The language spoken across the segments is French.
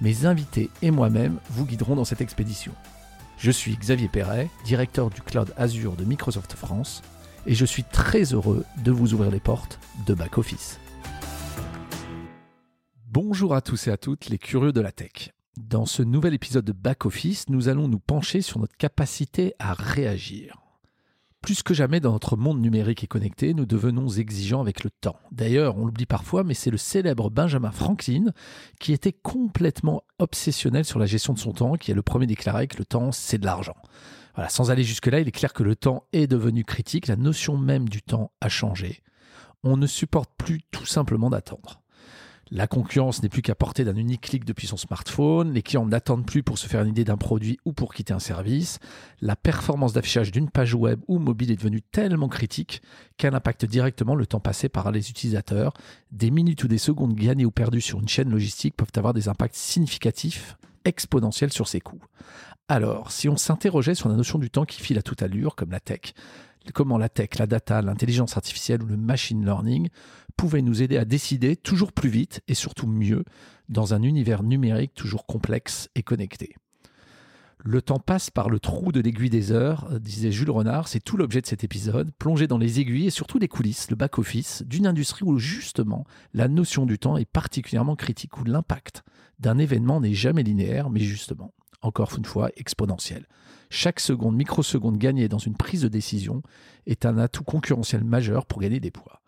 mes invités et moi-même vous guiderons dans cette expédition. Je suis Xavier Perret, directeur du cloud Azure de Microsoft France, et je suis très heureux de vous ouvrir les portes de Back Office. Bonjour à tous et à toutes les curieux de la tech. Dans ce nouvel épisode de Back Office, nous allons nous pencher sur notre capacité à réagir. Plus que jamais dans notre monde numérique et connecté, nous devenons exigeants avec le temps. D'ailleurs, on l'oublie parfois, mais c'est le célèbre Benjamin Franklin qui était complètement obsessionnel sur la gestion de son temps, qui est le premier déclaré que le temps, c'est de l'argent. Voilà, sans aller jusque-là, il est clair que le temps est devenu critique, la notion même du temps a changé. On ne supporte plus tout simplement d'attendre. La concurrence n'est plus qu'à portée d'un unique clic depuis son smartphone. Les clients n'attendent plus pour se faire une idée d'un produit ou pour quitter un service. La performance d'affichage d'une page web ou mobile est devenue tellement critique qu'elle impacte directement le temps passé par les utilisateurs. Des minutes ou des secondes gagnées ou perdues sur une chaîne logistique peuvent avoir des impacts significatifs, exponentiels sur ses coûts. Alors, si on s'interrogeait sur la notion du temps qui file à toute allure, comme la tech, comment la tech, la data, l'intelligence artificielle ou le machine learning pouvaient nous aider à décider toujours plus vite et surtout mieux dans un univers numérique toujours complexe et connecté. Le temps passe par le trou de l'aiguille des heures, disait Jules Renard, c'est tout l'objet de cet épisode, plonger dans les aiguilles et surtout les coulisses, le back-office, d'une industrie où justement la notion du temps est particulièrement critique, où l'impact d'un événement n'est jamais linéaire, mais justement, encore une fois, exponentiel. Chaque seconde, microseconde gagnée dans une prise de décision est un atout concurrentiel majeur pour gagner des poids.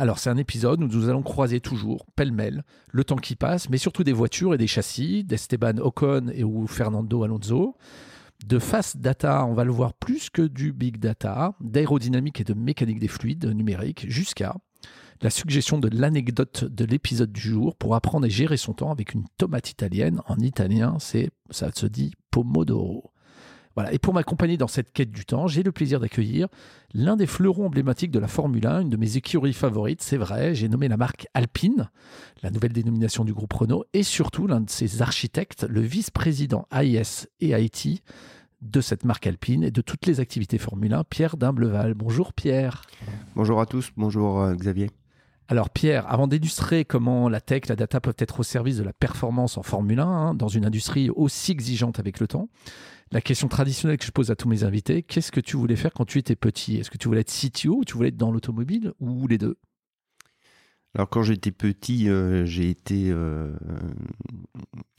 Alors c'est un épisode où nous allons croiser toujours, pêle-mêle, le temps qui passe, mais surtout des voitures et des châssis, d'Esteban Ocon et ou Fernando Alonso. De fast data, on va le voir plus que du big data, d'aérodynamique et de mécanique des fluides numériques, jusqu'à la suggestion de l'anecdote de l'épisode du jour pour apprendre à gérer son temps avec une tomate italienne. En italien, c'est ça se dit pomodoro. Et pour m'accompagner dans cette quête du temps, j'ai le plaisir d'accueillir l'un des fleurons emblématiques de la Formule 1, une de mes écuries favorites, c'est vrai. J'ai nommé la marque Alpine, la nouvelle dénomination du groupe Renault, et surtout l'un de ses architectes, le vice-président AIS et IT de cette marque Alpine et de toutes les activités Formule 1, Pierre Dimbleval. Bonjour Pierre. Bonjour à tous, bonjour euh, Xavier. Alors Pierre, avant d'illustrer comment la tech, la data peuvent être au service de la performance en Formule 1, hein, dans une industrie aussi exigeante avec le temps, la question traditionnelle que je pose à tous mes invités, qu'est-ce que tu voulais faire quand tu étais petit? Est-ce que tu voulais être CTO ou tu voulais être dans l'automobile ou les deux? Alors quand j'étais petit, euh, j'ai été euh,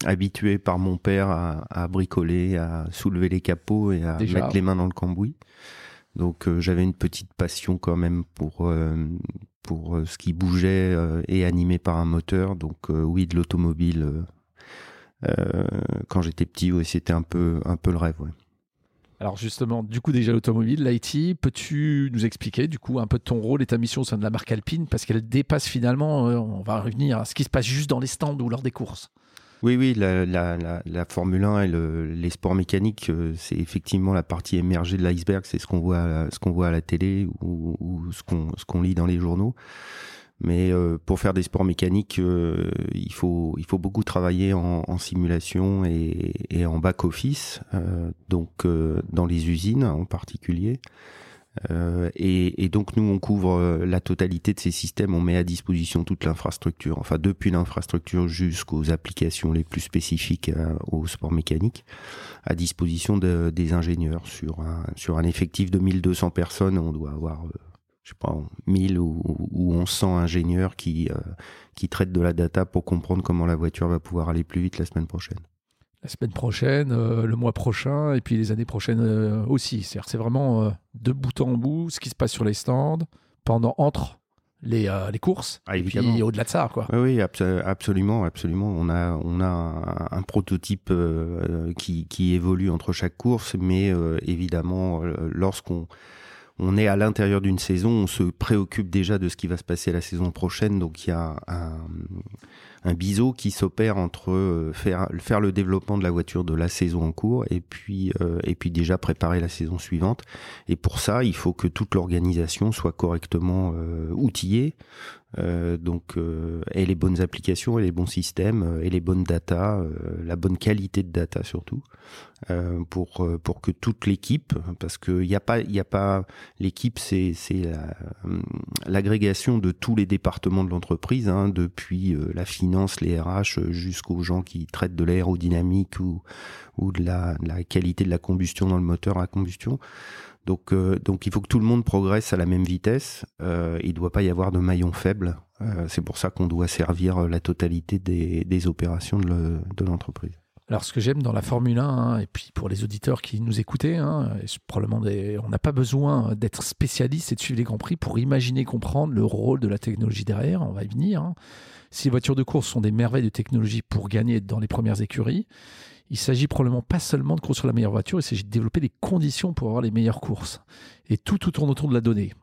habitué par mon père à, bricoler, à soulever les capots et à mettre les mains dans le cambouis. Donc euh, j'avais une petite passion quand même pour pour ce qui bougeait et animé par un moteur. Donc oui, de l'automobile euh, quand j'étais petit, ouais, c'était un peu, un peu le rêve. Alors justement, du coup déjà l'automobile, l'IT, peux-tu nous expliquer du coup un peu ton rôle et ta mission au sein de la marque Alpine? Parce qu'elle dépasse finalement, euh, on va revenir à ce qui se passe juste dans les stands ou lors des courses. Oui, oui, la, la, la, Formule 1 et le, les sports mécaniques, euh, c'est effectivement la partie émergée de l'iceberg, c'est ce qu'on voit, ce qu'on voit à la télé ou, ou ce qu'on ce qu'on lit dans les journaux. Mais euh, pour faire des sports mécaniques, euh, il faut il faut beaucoup travailler en, en simulation et, et, en back office, euh, donc dans les usines en particulier. Et, et, donc nous on couvre la totalité de ces systèmes, on met à disposition toute l'infrastructure, enfin depuis l'infrastructure jusqu'aux applications les plus spécifiques au sport mécanique, à disposition de, des ingénieurs sur un effectif de 1200 personnes, on doit avoir je sais pas, 1000 ou, ou 1100 ingénieurs euh, qui traitent de la data pour comprendre comment la voiture va pouvoir aller plus vite la semaine prochaine. La semaine prochaine, euh, le mois prochain, et puis les années prochaines euh, aussi. C'est vraiment de bout en bout ce qui se passe sur les stands, pendant, entre les, les courses, ah, et puis au-delà de ça. Quoi. Oui, absolument, absolument. On a, on a un, un prototype qui, qui évolue entre chaque course, mais évidemment, lorsqu'on on est à l'intérieur d'une saison, on se préoccupe déjà de ce qui va se passer la saison prochaine, donc il y a un, un biseau qui s'opère entre faire, faire le développement de la voiture de la saison en cours et puis, et puis déjà préparer la saison suivante. Et pour ça, il faut que toute l'organisation soit correctement outillée, euh, donc, euh, et les bonnes applications, et les bons systèmes, euh, et les bonnes data, la bonne qualité de data surtout, pour pour que toute l'équipe, parce qu'il n'y a pas il y a pas l'équipe, c'est c'est l'agrégation de tous les départements de l'entreprise, hein, depuis la finance, les RH, jusqu'aux gens qui traitent de l'aérodynamique ou ou de la, qualité de la combustion dans le moteur à combustion. Donc, euh, donc il faut que tout le monde progresse à la même vitesse. Euh, il ne doit pas y avoir de maillon faible. Euh, c'est pour ça qu'on doit servir la totalité des, opérations de l'entreprise. Alors, ce que j'aime dans la Formule 1, hein, et puis pour les auditeurs qui nous écoutaient, hein, probablement on n'a pas besoin d'être spécialiste et de suivre les Grands Prix pour imaginer comprendre le rôle de la technologie derrière. On va y venir. Hein. Si les voitures de course sont des merveilles de technologie pour gagner dans les premières écuries, il s'agit probablement pas seulement de construire la meilleure voiture, il s'agit de développer des conditions pour avoir les meilleures courses. Et tout, tout tourne autour de la donnée.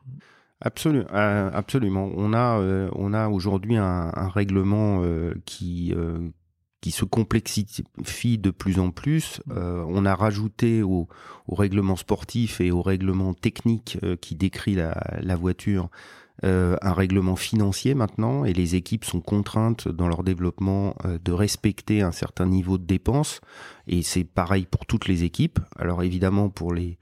Absolument, euh, absolument. On a, euh, on a aujourd'hui un, règlement euh, qui, qui se complexifie de plus en plus. on a rajouté au, au, règlement sportif et au règlement technique qui décrit la, la voiture un règlement financier maintenant et les équipes sont contraintes dans leur développement euh, de respecter un certain niveau de dépenses et c'est pareil pour toutes les équipes. Alors évidemment pour les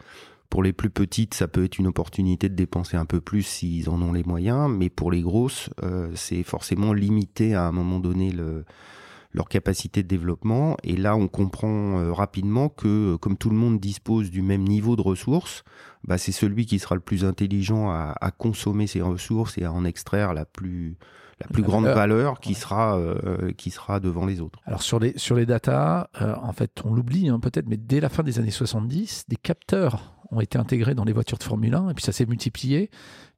pour les plus petites, ça peut être une opportunité de dépenser un peu plus s'ils en ont les moyens, mais pour les grosses, euh, c'est forcément limité à un moment donné le, leur capacité de développement. Et là, on comprend euh, rapidement que, euh, comme tout le monde dispose du même niveau de ressources, bah, c'est celui qui sera le plus intelligent à, consommer ces ressources et à en extraire la plus la plus grande valeur, qui sera euh, qui sera devant les autres. Alors sur les sur les data, en fait, on l'oublie hein, peut-être, mais dès la fin des années 70, des capteurs ont été intégrés dans les voitures de Formule 1 et puis ça s'est multiplié.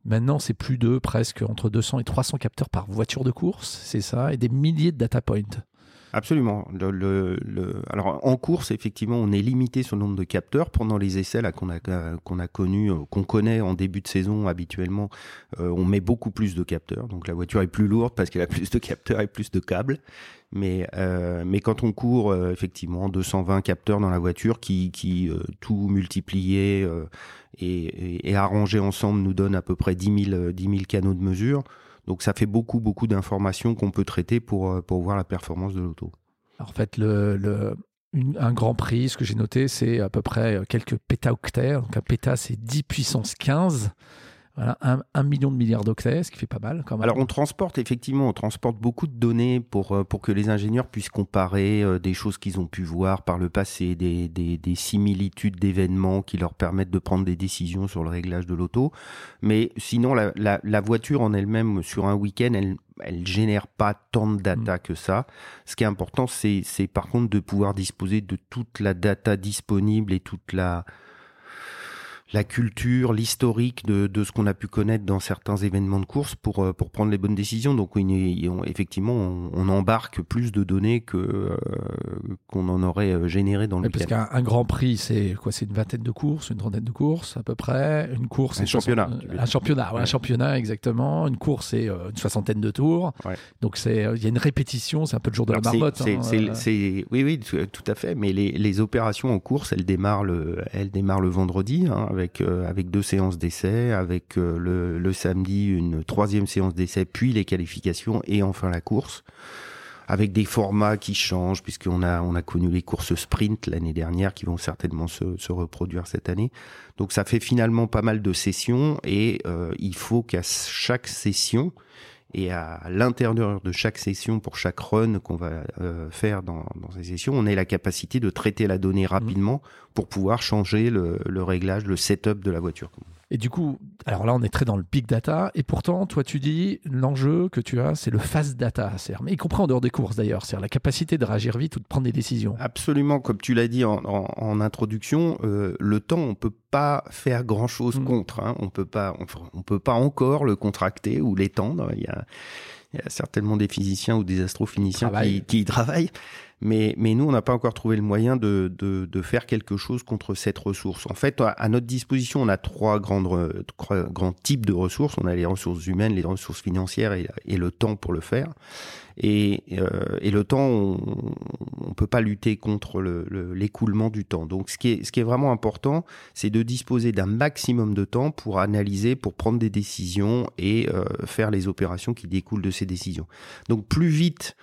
Maintenant, c'est plus de presque entre 200 et 300 capteurs par voiture de course, c'est ça, et des milliers de data points. Absolument. Alors en course, effectivement, on est limité sur le nombre de capteurs. Pendant les essais qu'on a connus, euh, qu'on connaît en début de saison habituellement, euh, on met beaucoup plus de capteurs. Donc la voiture est plus lourde parce qu'elle a plus de capteurs et plus de câbles. Mais euh, quand on court, effectivement, 220 capteurs dans la voiture qui tout multiplié et, et, arrangé ensemble nous donne à peu près 10 000 10 000 canaux de mesure. Donc ça fait beaucoup, beaucoup d'informations qu'on peut traiter pour, euh, voir la performance de l'auto. En fait, un grand prix, ce que j'ai noté, c'est à peu près quelques pétaoctets. Donc un péta, c'est 10 puissance 15. Voilà, un, million de milliards d'octets, ce qui fait pas mal quand même. Alors on transporte effectivement, on transporte beaucoup de données pour, euh, pour que les ingénieurs puissent comparer euh, des choses qu'ils ont pu voir par le passé, des, des, des similitudes d'événements qui leur permettent de prendre des décisions sur le réglage de l'auto. Mais sinon, la, la, la voiture en elle-même, sur un week-end, elle, elle génère pas tant de data mm. que ça. Ce qui est important, c'est par contre de pouvoir disposer de toute la data disponible et toute la la culture, l'historique de, de, ce qu'on a pu connaître dans certains événements de course pour, euh, pour prendre les bonnes décisions. Donc effectivement, on, embarque plus de données que euh, qu'on en aurait euh, généré dans le Parce qu'un Grand Prix, c'est quoi? C'est une vingtaine de courses, une trentaine de courses à peu près. Une course, un championnat. un championnat, un championnat exactement. Une course, c'est une soixantaine de tours. Donc c'est il y a une répétition, c'est un peu le jour de la marmotte. Hein, c'est, oui, oui, tout à fait. Mais les, les opérations en course, elles démarrent le, elles démarrent le vendredi. Hein, avec, euh, avec deux séances d'essai, avec euh, le, samedi une troisième séance d'essai, puis les qualifications et enfin la course avec des formats qui changent, puisqu'on a, on a connu les courses sprint l'année dernière qui vont certainement se, se, reproduire cette année. Donc ça fait finalement pas mal de sessions et euh, il faut qu'à chaque session, et à l'intérieur de chaque session, pour chaque run qu'on va euh, faire dans, ces sessions, on ait la capacité de traiter la donnée rapidement pour pouvoir changer le réglage, le setup de la voiture. Et du coup, alors là, on est très dans le big data. Et pourtant, toi, tu dis, l'enjeu que tu as, c'est le fast data. Mais y compris en dehors des courses d'ailleurs. C'est la capacité de réagir vite ou de prendre des décisions. Absolument. Comme tu l'as dit en, en, introduction, euh, le temps, on peut pas faire grand chose mm. contre. Hein. On peut pas, on, peut pas encore le contracter ou l'étendre. Il y a, il y a certainement des physiciens ou des astrophysiciens qui, qui, y travaillent. Mais, mais nous, on n'a pas encore trouvé le moyen de, de, de, faire quelque chose contre cette ressource. En fait, à notre disposition, on a trois, grandes, trois grands types de ressources. On a les ressources humaines, les ressources financières et, le temps pour le faire. Et, euh, et le temps, on ne peut pas lutter contre l'écoulement le, du temps. Donc, ce qui est, ce qui est vraiment important, c'est de disposer d'un maximum de temps pour analyser, pour prendre des décisions et euh, faire les opérations qui découlent de ces décisions. Donc, plus vite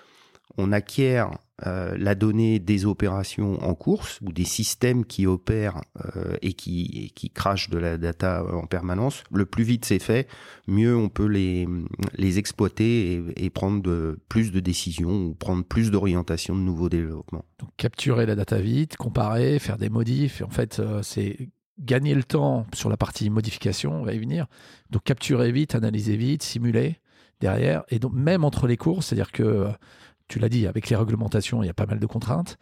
on acquiert euh, la donnée des opérations en course ou des systèmes qui opèrent euh, et qui, qui crachent de la data en permanence, le plus vite c'est fait, mieux on peut les, les exploiter et, prendre plus de décisions ou prendre plus d'orientation de nouveaux développements. Donc capturer la data vite, comparer, faire des modifs, en fait euh, c'est gagner le temps sur la partie modification, on va y venir. Donc capturer vite, analyser vite, simuler derrière. Et donc même entre les courses, c'est-à-dire que tu l'as dit, avec les réglementations, il y a pas mal de contraintes.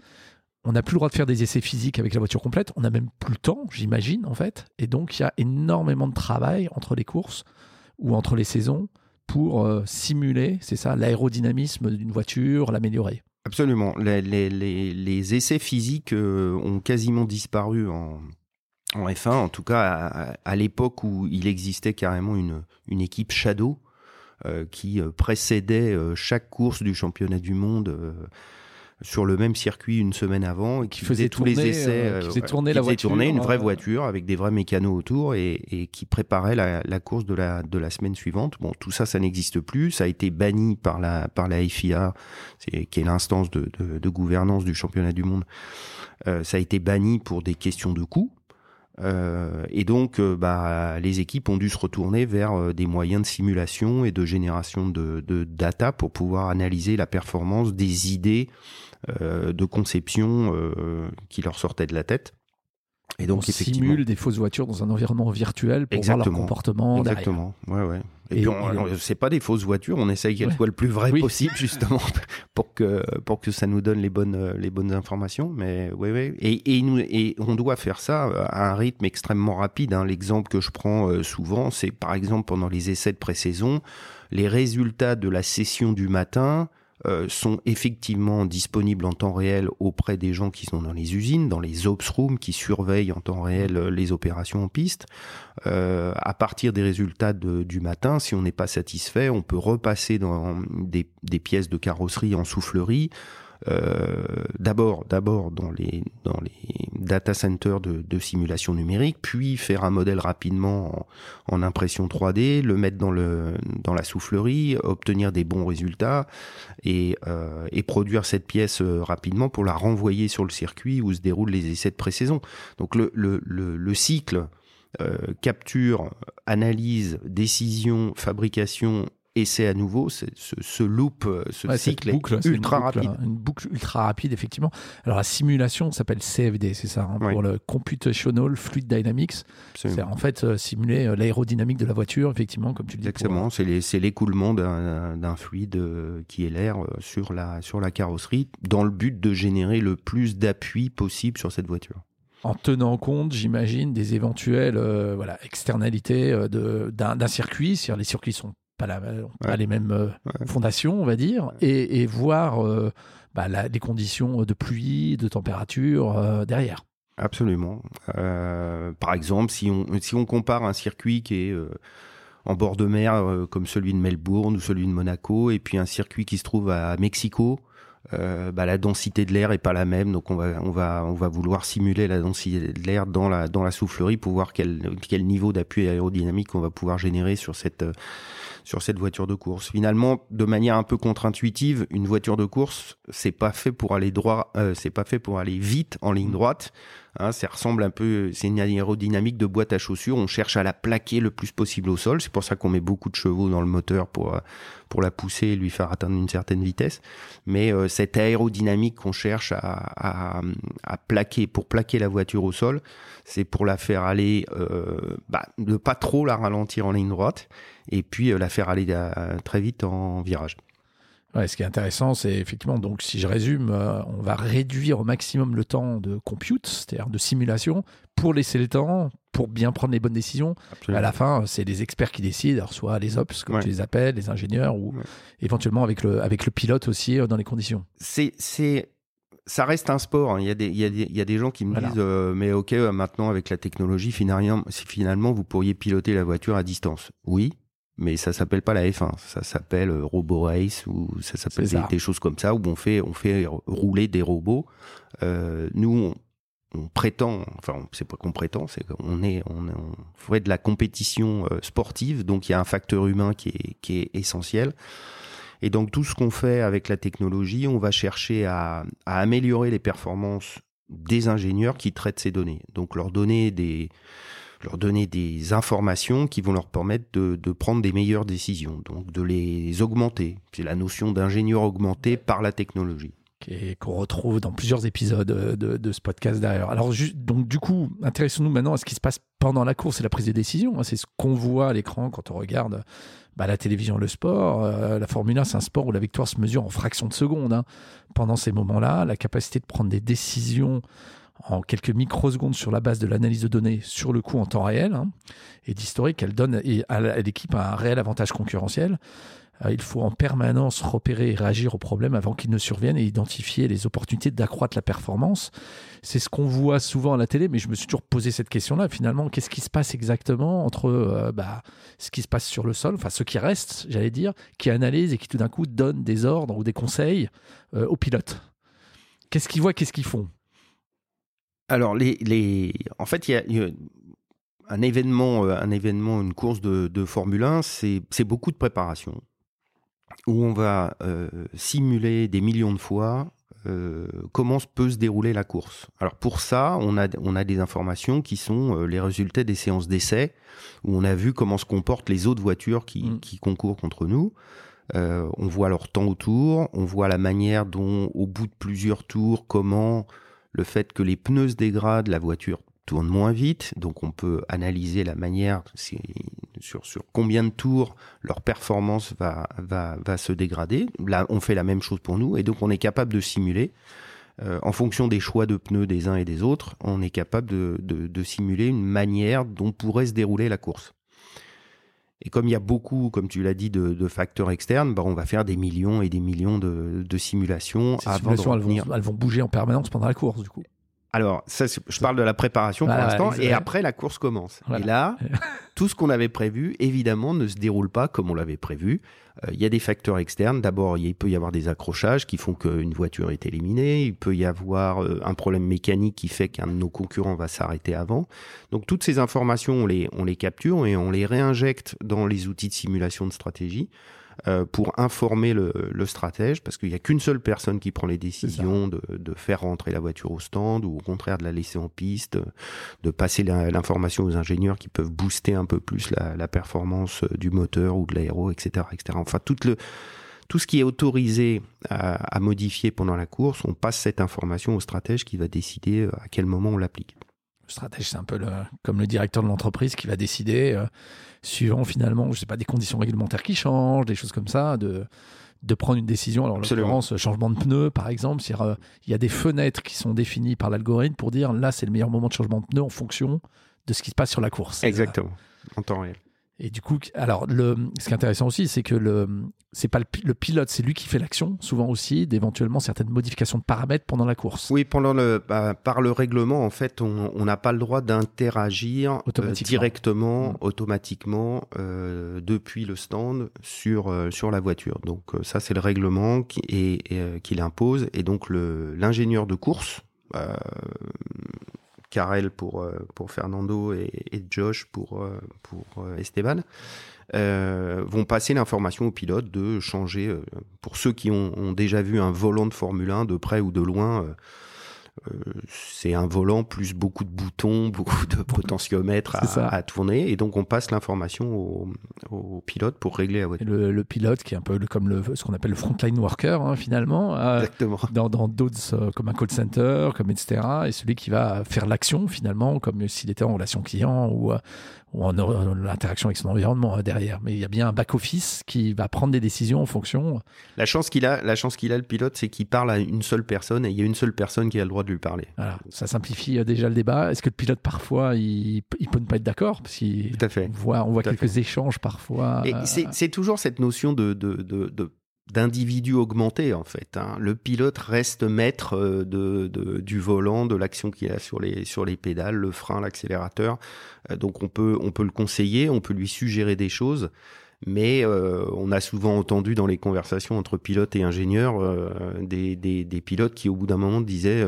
On n'a plus le droit de faire des essais physiques avec la voiture complète. On n'a même plus le temps, j'imagine, en fait. Et donc, il y a énormément de travail entre les courses ou entre les saisons pour euh, simuler, c'est ça, l'aérodynamisme d'une voiture, l'améliorer. Absolument. Les, essais physiques euh, ont quasiment disparu en, F1, en tout cas à, l'époque où il existait carrément une, équipe Shadow qui euh, précédait euh, chaque course du championnat du monde sur le même circuit une semaine avant et qui, faisait tous les essais, qui faisait tourner la voiture, tourner une vraie voiture avec des vrais mécanos autour et, qui préparait la, course de la de la semaine suivante. Bon, tout ça, ça n'existe plus. Ça a été banni par la par la FIA, qui est l'instance de, de, gouvernance du championnat du monde. ça a été banni pour des questions de coûts. Euh, et donc, euh, bah, les équipes ont dû se retourner vers euh, des moyens de simulation et de génération de, de data pour pouvoir analyser la performance des idées de conception qui leur sortaient de la tête. Et donc, on simule des fausses voitures dans un environnement virtuel pour voir leur comportement. Exactement. Ouais, ouais. Et, puis, c'est pas des fausses voitures, on essaye qu'elles soient le plus vraies possible, justement, pour que, pour que ça nous donne les bonnes, les bonnes informations. Mais oui, oui. Et, et, nous, et on doit faire ça à un rythme extrêmement rapide. Hein. L'exemple que je prends euh, souvent, c'est par exemple pendant les essais de pré-saison, les résultats de la session du matin euh, sont effectivement disponibles en temps réel auprès des gens qui sont dans les usines, dans les ops rooms qui surveillent en temps réel euh, les opérations en piste. Euh, à partir des résultats du matin, si on n'est pas satisfait, on peut repasser dans des, pièces de carrosserie en soufflerie d'abord d'abord dans les dans les data centers de, de, simulation numérique, puis faire un modèle rapidement en, en, impression 3D, le mettre dans le dans la soufflerie, obtenir des bons résultats et, euh, et produire cette pièce euh, rapidement pour la renvoyer sur le circuit où se déroulent les essais de pré-saison. Donc le, le, le, le cycle euh, capture, analyse, décision, fabrication et c'est à nouveau ce, ce, loop, euh, ce cycle boucle, ultra rapide. Une boucle ultra rapide, effectivement. Alors la simulation s'appelle CFD, c'est ça, hein, pour le Computational Fluid Dynamics. C'est en fait euh, simuler euh, l'aérodynamique de la voiture, effectivement, comme tu le dis. Exactement, c'est l'écoulement d'un fluide qui est l'air sur la, sur la carrosserie, dans le but de générer le plus d'appui possible sur cette voiture en tenant compte, j'imagine, des éventuelles voilà, externalités d'un circuit. Si les circuits sont pas, les mêmes euh, fondations, on va dire, et, voir euh, bah, les conditions de pluie, de température euh, derrière. Absolument. par exemple, si on, si on compare un circuit qui est en bord de mer comme celui de Melbourne ou celui de Monaco, et puis un circuit qui se trouve à Mexico, bah, la densité de l'air est pas la même, donc on va on va on va vouloir simuler la densité de l'air dans la dans la soufflerie pour voir quel quel niveau d'appui aérodynamique on va pouvoir générer sur cette sur cette voiture de course. Finalement, de manière un peu contre-intuitive, une voiture de course, c'est pas fait pour aller droit, euh, c'est pas fait pour aller vite en ligne droite. Hein, ressemble un peu, c'est une aérodynamique de boîte à chaussures. On cherche à la plaquer le plus possible au sol. C'est pour ça qu'on met beaucoup de chevaux dans le moteur pour euh, la pousser et lui faire atteindre une certaine vitesse. Mais euh, cette aérodynamique qu'on cherche à, plaquer pour plaquer la voiture au sol, c'est pour la faire aller, euh, bah, ne pas trop la ralentir en ligne droite et puis la faire aller très vite en virage. Ouais, ce qui est intéressant, c'est effectivement, donc si je résume, euh, on va réduire au maximum le temps de compute, c'est-à-dire de simulation, pour laisser le temps, pour bien prendre les bonnes décisions. À la fin, c'est les experts qui décident, soit les ops, comme tu les appelles, les ingénieurs, ou éventuellement avec le, avec le pilote aussi euh, dans les conditions. C'est ça reste un sport. hein. Il y, a des, il, y a des, il y a des gens qui me Voilà. disent euh, mais ok maintenant avec la technologie finalement, si finalement vous pourriez piloter la voiture à distance. Oui, mais ça s'appelle pas la F1, ça s'appelle euh, Robo Race ou ça s'appelle des, choses comme ça où on fait on fait rouler des robots. Euh, nous on, on prétend, enfin c'est pas qu'on prétend, c'est qu'on est on, on fait de la compétition euh, sportive, donc il y a un facteur humain qui est qui est essentiel. Et donc tout ce qu'on fait avec la technologie, on va chercher à, à améliorer les performances des ingénieurs qui traitent ces données. Donc leur donner des, leur donner des informations qui vont leur permettre de, prendre des meilleures décisions, donc de les augmenter. C'est la notion d'ingénieur augmenté par la technologie. qu'on retrouve dans plusieurs épisodes euh, de, ce podcast d'ailleurs. Alors, donc, du coup, intéressons-nous maintenant à ce qui se passe pendant la course et la prise de décision. hein. C'est ce qu'on voit à l'écran quand on regarde bah, la télévision, le sport. Euh, la Formule 1, c'est un sport où la victoire se mesure en fractions de secondes. hein. Pendant ces moments-là, la capacité de prendre des décisions en quelques microsecondes sur la base de l'analyse de données sur le coup en temps réel hein, et d'historique, elle donne à l'équipe un réel avantage concurrentiel. Euh, Il faut en permanence repérer et réagir aux problèmes avant qu'ils ne surviennent et identifier les opportunités d'accroître la performance. C'est ce qu'on voit souvent à la télé, mais je me suis toujours posé cette question-là. Finalement, qu'est-ce qui se passe exactement entre euh, bah, ce qui se passe sur le sol, enfin ceux qui restent, j'allais dire, qui analysent et qui tout d'un coup donnent des ordres ou des conseils euh, aux pilotes? Qu'est-ce qu'ils voient, qu'est-ce qu'ils font? Alors, les, les... en fait, il y a, il y a un événement, euh, un événement, une course de, de Formule 1, c'est beaucoup de préparation, où on va euh, simuler des millions de fois euh, comment se peut se dérouler la course. Alors pour ça, on a, on a des informations qui sont euh, les résultats des séances d'essai, où on a vu comment se comportent les autres voitures qui, Mm. qui concourent contre nous. On voit leur temps autour, on voit la manière dont, au bout de plusieurs tours, comment le fait que les pneus se dégradent, la voiture tourne moins vite, donc on peut analyser la manière sur, sur combien de tours leur performance va, va, va se dégrader. Là, on fait la même chose pour nous, et donc on est capable de simuler, euh, en fonction des choix de pneus des uns et des autres, on est capable de, de, de simuler une manière dont pourrait se dérouler la course. Et comme il y a beaucoup, comme tu l'as dit, de, de facteurs externes, bah on va faire des millions et des millions de, de simulations Ces avant simulations, de elles revenir. vont, elles vont bouger en permanence pendant la course, du coup. Alors, ça, je parle de la préparation pour l'instant, et après la course commence. Voilà. Et là, tout ce qu'on avait prévu, évidemment, ne se déroule pas comme on l'avait prévu. Euh, Il y a des facteurs externes. D'abord, il peut y avoir des accrochages qui font qu'une voiture est éliminée. Il peut y avoir euh, un problème mécanique qui fait qu'un de nos concurrents va s'arrêter avant. Donc, toutes ces informations, on les, on les capture et on les réinjecte dans les outils de simulation de stratégie. Euh, pour informer le, le stratège, parce qu'il n'y a qu'une seule personne qui prend les décisions de, de faire rentrer la voiture au stand ou au contraire de la laisser en piste, de passer l'information aux ingénieurs qui peuvent booster un peu plus la, la performance euh, du moteur ou de l'aéro, etc., etc. Enfin, tout le tout ce qui est autorisé à, à modifier pendant la course, on passe cette information au stratège qui va décider euh, à quel moment on l'applique. Le stratège, c'est un peu le- comme le directeur de l'entreprise qui va décider, euh, suivant finalement, je sais pas, des conditions réglementaires qui changent, des choses comme ça, de, de prendre une décision. Alors, en l'occurrence, changement de pneus, par exemple, euh, il y a des fenêtres qui sont définies par l'algorithme pour dire là, c'est le meilleur moment de changement de pneu en fonction de ce qui se passe sur la course. Exactement, en temps réel. Et du coup, alors, le, ce qui est intéressant aussi, c'est que le, c'est pas le, pi- le pilote, c'est lui qui fait l'action, souvent aussi, d'éventuellement certaines modifications de paramètres pendant la course. Oui, pendant le, bah, par le règlement, en fait, on n'a pas le droit d'interagir euh, directement, Mm. automatiquement, euh, depuis le stand sur euh, sur la voiture. Donc ça, c'est le règlement qui, et, euh, qui l'impose. Et donc le l'ingénieur de course, pour euh, pour Fernando et, Josh pour euh, euh, Esteban. vont passer l'information au pilote de changer, pour ceux qui ont, déjà vu un volant de Formule 1 de près ou de loin, c'est un volant plus beaucoup de boutons, beaucoup de potentiomètres à, à tourner, et donc on passe l'information au, au pilote pour régler la voiture. le, le pilote, qui est un peu comme le, ce qu'on appelle le frontline worker, hein, finalement, euh, dans dans d'autres, euh, comme un call center, comme etc. Et celui qui va faire l'action, finalement, comme s'il était en relation client ou, euh, ou en, en l'interaction avec son environnement euh, derrière. Mais il y a bien un back-office qui va prendre des décisions en fonction. La chance qu'il a, la chance qu'il a le pilote, c'est qu'il parle à une seule personne et il y a une seule personne qui a le droit de lui parler. Voilà, ça simplifie euh, déjà le débat. Est-ce que le pilote, parfois, il, il peut ne pas être d'accord? Parce qu'il Tout à fait. on voit, on quelques échanges parfois. Et euh, c'est c'est toujours cette notion de, de, de, de d'individus augmentés en fait. Hein. Le pilote reste maître euh, de, du volant, de l'action qu'il a sur les sur les pédales, le frein, l'accélérateur. Donc on peut on peut le conseiller, on peut lui suggérer des choses, mais euh, on a souvent entendu dans les conversations entre pilotes et ingénieurs des, des, des, pilotes qui au bout d'un moment disaient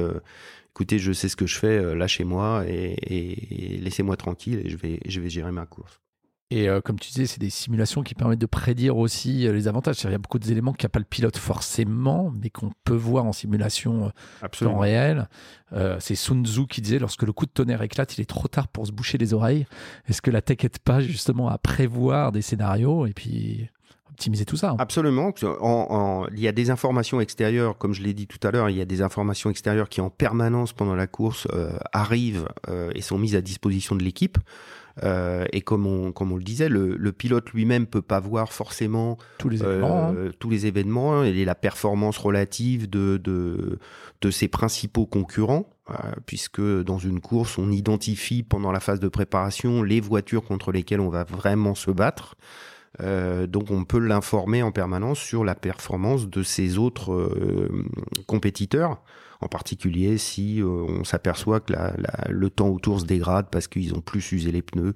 écoutez je sais ce que je fais, lâchez-moi et, et laissez-moi tranquille et je vais je vais gérer ma course. Et euh, comme tu disais, c'est des simulations qui permettent de prédire aussi euh, les avantages. Il y a beaucoup d'éléments qu'il n'y a pas le pilote forcément, mais qu'on peut voir en simulation euh, temps réel. c'est Sun Tzu qui disait lorsque le coup de tonnerre éclate, il est trop tard pour se boucher les oreilles. Est-ce que la tech aide pas justement à prévoir des scénarios? Et puis optimiser tout ça Absolument. il y a des informations extérieures, comme je l'ai dit tout à l'heure, il y a des informations extérieures qui en permanence pendant la course arrivent et sont mises à disposition de l'équipe. Euh, et comme on, comme on le disait, le, le pilote lui-même peut pas voir forcément tous les événements, hein. euh, tous les événements et la performance relative de, de, de ses principaux concurrents, euh, puisque dans une course, on identifie pendant la phase de préparation les voitures contre lesquelles on va vraiment se battre. Euh, donc on peut l'informer en permanence sur la performance de ses autres euh, compétiteurs en particulier si euh, on s'aperçoit que la, le temps autour se dégrade parce qu'ils ont plus usé les pneus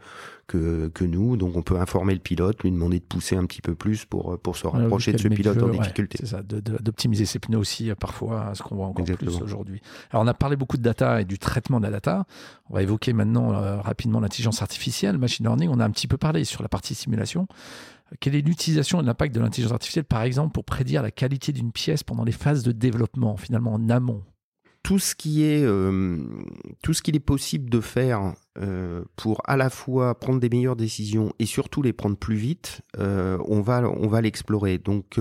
que, que nous. Donc on peut informer le pilote, lui demander de pousser un petit peu plus pour, pour se rapprocher de ce pilote en difficulté. c'est ça, d'optimiser ses pneus aussi euh, parfois, ce qu'on voit encore plus aujourd'hui. Alors on a parlé beaucoup de data et du traitement de la data. On va évoquer maintenant euh, rapidement l'intelligence artificielle, machine learning. On a un petit peu parlé sur la partie simulation. Quelle est l'utilisation et l'impact de l'intelligence artificielle, par exemple, pour prédire la qualité d'une pièce pendant les phases de développement, finalement en amont? Tout ce qui est euh, tout ce qu'il est possible de faire euh, pour à la fois prendre des meilleures décisions et surtout les prendre plus vite, euh, on va on va l'explorer. Donc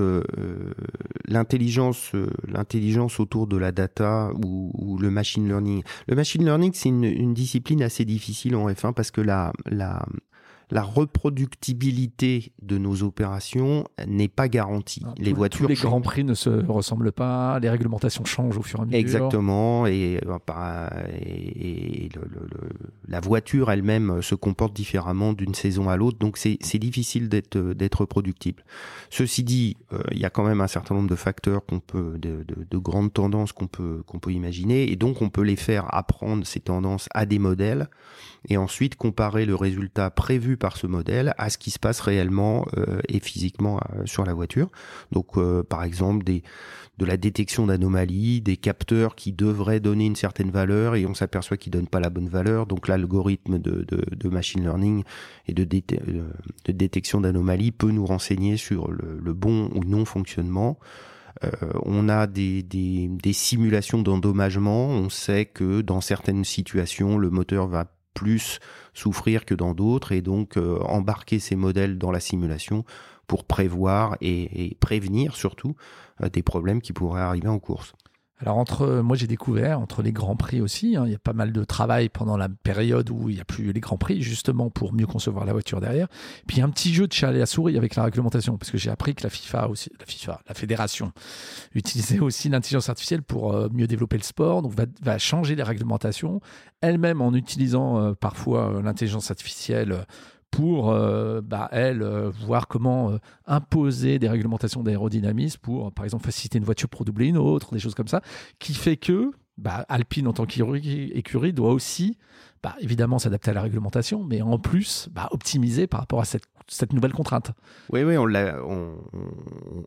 l'intelligence l'intelligence autour de la data ou, le machine learning. Le machine learning c'est une, discipline assez difficile en F1 parce que la la la reproductibilité de nos opérations n'est pas garantie. Ah, les voitures, tous les grands prix ne se ressemblent pas, les réglementations changent au fur et à mesure. Exactement, et, euh, la voiture elle-même se comporte différemment d'une saison à l'autre, donc c'est difficile d'être d'être reproductible. Ceci dit, euh, il y a quand même un certain nombre de facteurs qu'on peut, de, de grandes tendances qu'on peut qu'on peut imaginer, et donc on peut les faire apprendre ces tendances à des modèles et ensuite comparer le résultat prévu par ce modèle à ce qui se passe réellement euh, et physiquement euh, sur la voiture. Donc euh, par exemple de la détection d'anomalies, des capteurs qui devraient donner une certaine valeur et on s'aperçoit qu'ils donnent pas la bonne valeur. Donc l'algorithme de, machine learning et de, détection d'anomalies peut nous renseigner sur le, bon ou non fonctionnement. On a des, des simulations d'endommagement. On sait que dans certaines situations, le moteur va plus souffrir que dans d'autres et donc euh, embarquer ces modèles dans la simulation pour prévoir et, prévenir surtout euh, des problèmes qui pourraient arriver en course. Alors entre euh, moi j'ai découvert entre les grands prix aussi, hein, il y a pas mal de travail pendant la période où il n'y a plus les grands prix justement pour mieux concevoir la voiture derrière. Puis un petit jeu de chat à la souris avec la réglementation parce que j'ai appris que la FIFA aussi, la FIFA, la fédération utilisait aussi l'intelligence artificielle pour euh, mieux développer le sport, donc va, va changer les réglementations elle-même en utilisant euh, parfois l'intelligence artificielle pour, euh, bah, elle, euh, voir comment euh, imposer des réglementations d'aérodynamisme pour, par exemple, faciliter une voiture pour doubler une autre, des choses comme ça, qui fait que bah, Alpine, en tant qu'écurie, doit aussi, bah, évidemment, s'adapter à la réglementation, mais en plus, bah, optimiser par rapport à cette, cette nouvelle contrainte. Oui, oui, on, on,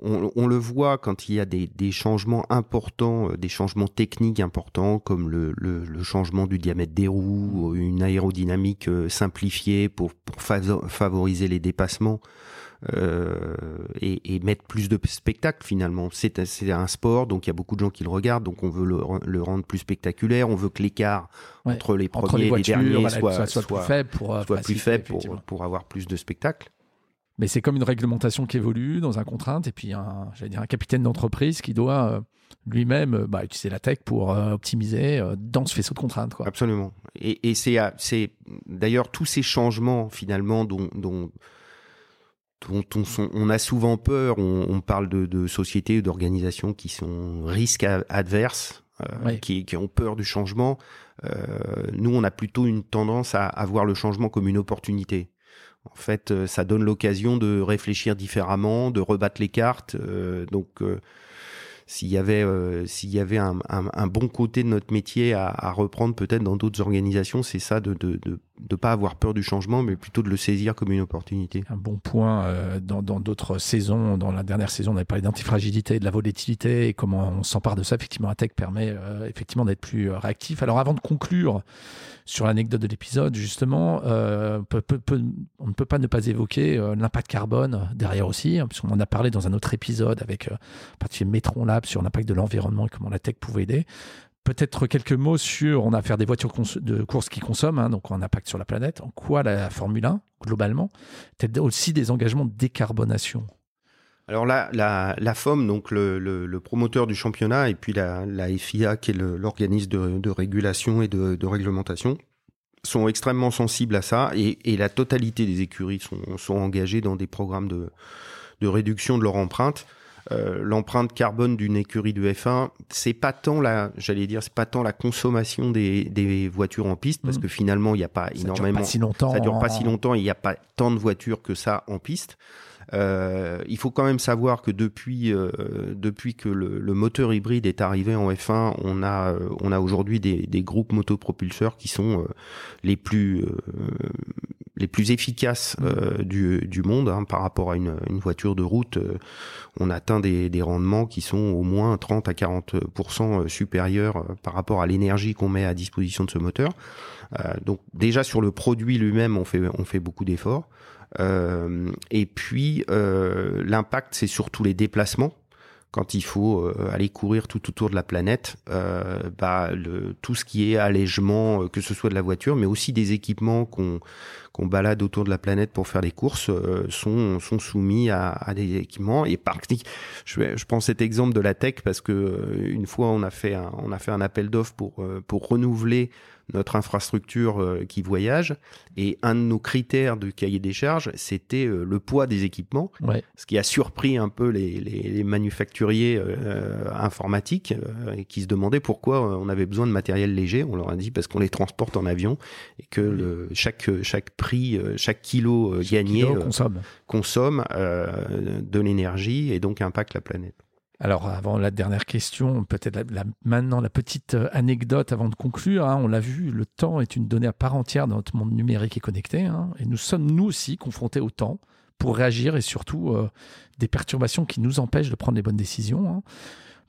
on, on, le voit quand il y a des, des, changements importants, euh, des changements techniques importants, comme le, le, le, changement du diamètre des roues, une aérodynamique euh, simplifiée pour, pour favoriser les dépassements. Euh, et, et, mettre plus de spectacle finalement. C'est un sport, donc il y a beaucoup de gens qui le regardent, donc on veut le, le rendre plus spectaculaire, on veut que l'écart entre les premiers et les derniers soit, soit, plus faible pour, euh, soit plus faible pour, pour avoir plus de spectacle. Mais c'est comme une réglementation qui évolue dans un contrainte, et puis un, dire, un capitaine d'entreprise qui doit euh, lui-même bah, utiliser la tech pour optimiser dans ce faisceau de contraintes. Quoi. Absolument. Et, et c'est d'ailleurs tous ces changements finalement dont, dont dont on, a souvent peur. On, parle de, sociétés ou d'organisations qui sont risques adverses, euh, qui, ont peur du changement. Euh, nous, on a plutôt une tendance à, à voir le changement comme une opportunité. En fait, ça donne l'occasion de réfléchir différemment, de rebattre les cartes. donc s'il y avait euh, s'il y avait un, un, bon côté de notre métier à, à reprendre peut-être dans d'autres organisations, c'est ça de, de, de de pas avoir peur du changement, mais plutôt de le saisir comme une opportunité. Un bon point euh, dans d'autres saisons. Dans la dernière saison, on avait parlé d'antifragilité, de la volatilité et comment on s'empare de ça. Effectivement, la tech permet euh, effectivement d'être plus réactif. Alors, avant de conclure sur l'anecdote de l'épisode, justement, euh, on ne peut pas ne pas évoquer l'impact carbone derrière aussi, hein, puisqu'on en a parlé dans un autre épisode avec euh, Metron Lab sur l'impact de l'environnement et comment la tech pouvait aider. Peut-être quelques mots sur, on a affaire des voitures de course qui consomment, hein, donc un impact sur la planète. En quoi la Formule 1, globalement, peut-être aussi des engagements de décarbonation? Alors là, la, FOM, donc le, promoteur du championnat, et puis la, FIA, qui est l'organisme de, régulation et de, réglementation, sont extrêmement sensibles à ça, et, la totalité des écuries sont, engagées dans des programmes de réduction de leur empreinte. Euh, l'empreinte carbone d'une écurie de F1, c'est pas tant la, j'allais dire, c'est pas tant la consommation des, des voitures en piste, parce mmh. que finalement, il n'y a pas ça énormément. Dure pas si longtemps. Ça dure pas si longtemps, il n'y a pas tant de voitures que ça en piste. Euh, il faut quand même savoir que depuis euh, depuis que le, le, moteur hybride est arrivé en F1, on a euh, on a aujourd'hui des, des, groupes motopropulseurs qui sont euh, les plus les plus efficaces mmh. du, du monde hein, par rapport à une, une voiture de route. on atteint des, des rendements qui sont au moins 30 à 40% supérieurs par rapport à l'énergie qu'on met à disposition de ce moteur. donc déjà sur le produit lui-même, on fait on fait beaucoup d'efforts. Euh, et puis euh, l'impact, c'est surtout les déplacements quand il faut euh, aller courir tout autour de la planète, bah, tout ce qui est allègement, que ce soit de la voiture, mais aussi des équipements qu'on qu'on balade autour de la planète pour faire les courses, sont, sont soumis à, à, des équipements. Et par je, je prends cet exemple de la tech parce que une fois on a fait un, on a fait un appel d'offres pour pour renouveler notre infrastructure euh, qui voyage. Et un de nos critères de cahier des charges, c'était euh, le poids des équipements, ce qui a surpris un peu les, les, manufacturiers euh, informatiques qui se demandaient pourquoi on avait besoin de matériel léger. On leur a dit parce qu'on les transporte en avion et que le, chaque, chaque prix, chaque kilo gagné consomme, consomme de l'énergie et donc impacte la planète. Alors, avant la dernière question, peut-être maintenant la petite euh, anecdote avant de conclure. Hein. on l'a vu, le temps est une donnée à part entière dans notre monde numérique et connecté. Hein. et nous sommes, nous aussi, confrontés au temps pour réagir et surtout euh, des perturbations qui nous empêchent de prendre les bonnes décisions. Hein.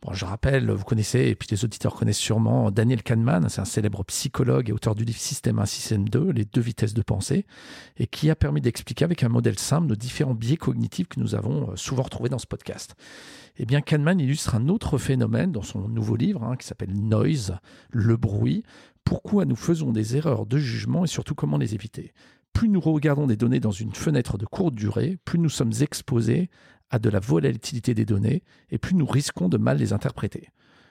Je rappelle, vous connaissez, et puis les auditeurs connaissent sûrement Daniel Kahneman, c'est un célèbre psychologue et auteur du livre Système 1, Système 2, les deux vitesses de pensée, et qui a permis d'expliquer avec un modèle simple nos différents biais cognitifs que nous avons euh, souvent retrouvés dans ce podcast. Eh bien, Kahneman illustre un autre phénomène dans son nouveau livre hein, qui s'appelle Noise, le bruit. Pourquoi nous faisons des erreurs de jugement et surtout comment les éviter? Plus nous regardons des données dans une fenêtre de courte durée, plus nous sommes exposés à de la volatilité des données et plus nous risquons de mal les interpréter.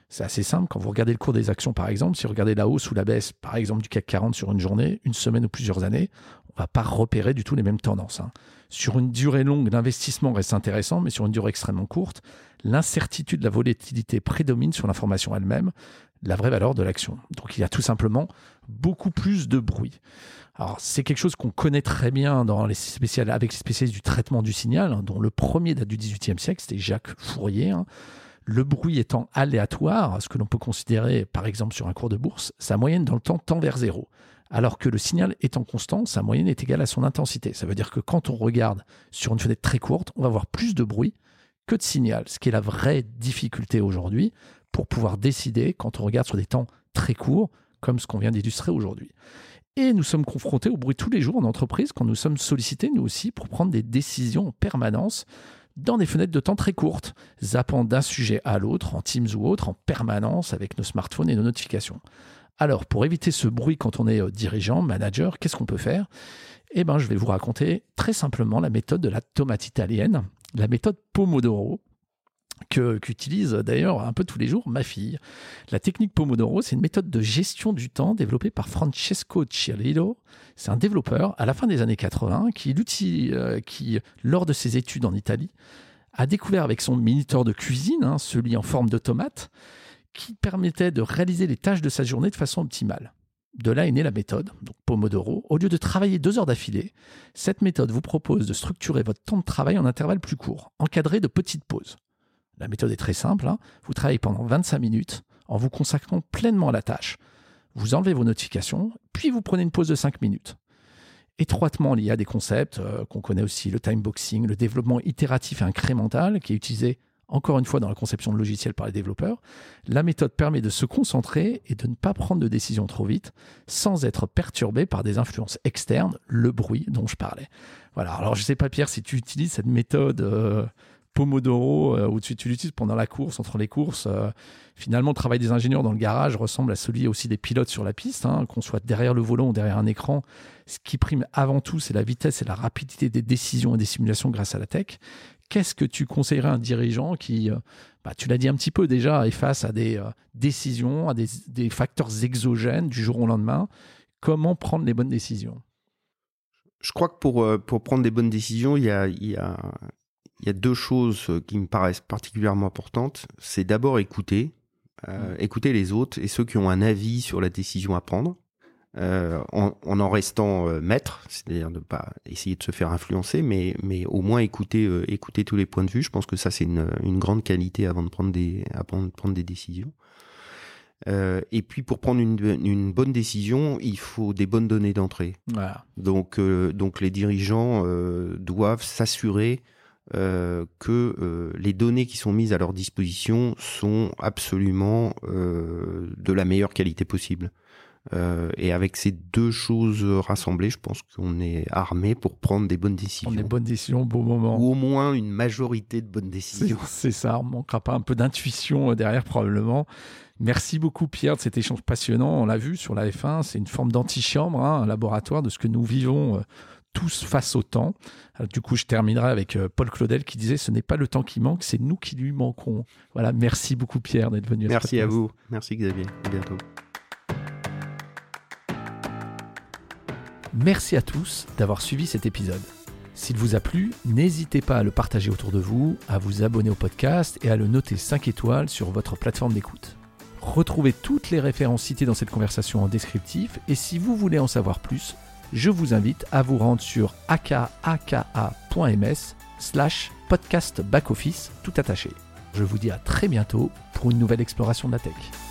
C'est assez simple. Quand vous regardez le cours des actions, par exemple, si vous regardez la hausse ou la baisse, par exemple, du CAC 40 sur une journée, une semaine ou plusieurs années, on ne va pas repérer du tout les mêmes tendances. Hein. Sur une durée longue, l'investissement reste intéressant, mais sur une durée extrêmement courte, l'incertitude de la volatilité prédomine sur l'information elle-même, la vraie valeur de l'action. Donc il y a tout simplement beaucoup plus de bruit. Alors c'est quelque chose qu'on connaît très bien avec les spécialistes du traitement du signal, hein, dont le premier date du XVIIIe siècle, c'était Jacques Fourier. Hein. Le bruit étant aléatoire, ce que l'on peut considérer par exemple sur un cours de bourse, sa moyenne dans le temps tend vers zéro. Alors que le signal étant constant, sa moyenne est égale à son intensité. Ça veut dire que quand on regarde sur une fenêtre très courte, on va avoir plus de bruit que de signal, ce qui est la vraie difficulté aujourd'hui pour pouvoir décider quand on regarde sur des temps très courts, comme ce qu'on vient d'illustrer aujourd'hui. Et nous sommes confrontés au bruit tous les jours en entreprise quand nous sommes sollicités, nous aussi, pour prendre des décisions en permanence dans des fenêtres de temps très courtes, zappant d'un sujet à l'autre, en Teams ou autre, en permanence avec nos smartphones et nos notifications. Alors, pour éviter ce bruit quand on est euh, dirigeant, manager, qu'est-ce qu'on peut faire? Eh bien, je vais vous raconter très simplement la méthode de la tomate italienne, la méthode Pomodoro, qu'utilise d'ailleurs un peu tous les jours ma fille. La technique Pomodoro, c'est une méthode de gestion du temps développée par Francesco Cirillo. C'est un développeur à la fin des années 80 qui, euh, qui, lors de ses études en Italie, a découvert avec son minuteur de cuisine, hein, celui en forme de tomate, qui permettait de réaliser les tâches de sa journée de façon optimale. De là est née la méthode, donc Pomodoro. Au lieu de travailler deux heures d'affilée, cette méthode vous propose de structurer votre temps de travail en intervalles plus courts, encadrés de petites pauses. La méthode est très simple. hein. Vous travaillez pendant 25 minutes en vous consacrant pleinement à la tâche. Vous enlevez vos notifications, puis vous prenez une pause de 5 minutes. Étroitement lié à des concepts euh, qu'on connaît aussi, le timeboxing, le développement itératif et incrémental, qui est utilisé encore une fois dans la conception de logiciels par les développeurs, la méthode permet de se concentrer et de ne pas prendre de décisions trop vite sans être perturbé par des influences externes, le bruit dont je parlais. Voilà, alors je sais pas Pierre si tu utilises cette méthode euh, Pomodoro euh, ou tu, l'utilises pendant la course, entre les courses. euh, finalement, le travail des ingénieurs dans le garage ressemble à celui aussi des pilotes sur la piste, hein, qu'on soit derrière le volant ou derrière un écran. Ce qui prime avant tout, c'est la vitesse et la rapidité des décisions et des simulations grâce à la tech. Qu'est-ce que tu conseillerais à un dirigeant qui, euh, bah, tu l'as dit un petit peu déjà, est face à des euh, décisions, à des, facteurs exogènes du jour au lendemain? Comment prendre les bonnes décisions? Je crois que pour, pour prendre des bonnes décisions, il y a, il y a deux choses euh, qui me paraissent particulièrement importantes. C'est d'abord écouter, euh, écouter les autres et ceux qui ont un avis sur la décision à prendre, euh, en, en en restant euh, maître, c'est-à-dire ne pas essayer de se faire influencer, mais, mais au moins écouter, écouter tous les points de vue. Je pense que ça, c'est une, une grande qualité avant de prendre des, avant de prendre des décisions. Euh, et puis pour prendre une, une bonne décision, il faut des bonnes données d'entrée. Voilà. Donc, euh, donc les dirigeants euh, doivent s'assurer euh, que euh, les données qui sont mises à leur disposition sont absolument euh, de la meilleure qualité possible. Et avec ces deux choses rassemblées, je pense qu'on est armé pour prendre des bonnes décisions. Des bonnes décisions au bon moment. Ou au moins une majorité de bonnes décisions. c'est ça, on manquera pas un peu d'intuition derrière probablement. Merci beaucoup Pierre de cet échange passionnant. On l'a vu sur la F1, c'est une forme d'antichambre, hein, un laboratoire de ce que nous vivons tous face au temps. Alors, du coup, je terminerai avec euh, Paul Claudel qui disait ce n'est pas le temps qui manque, c'est nous qui lui manquons. Voilà, merci beaucoup Pierre d'être venu. Merci à podcast. vous. Merci Xavier. À bientôt. Merci à tous d'avoir suivi cet épisode. S'il vous a plu, n'hésitez pas à le partager autour de vous, à vous abonner au podcast et à le noter 5 étoiles sur votre plateforme d'écoute. Retrouvez toutes les références citées dans cette conversation en descriptif et si vous voulez en savoir plus, je vous invite à vous rendre sur akaka.ms slash podcast backoffice tout attaché. Je vous dis à très bientôt pour une nouvelle exploration de la tech.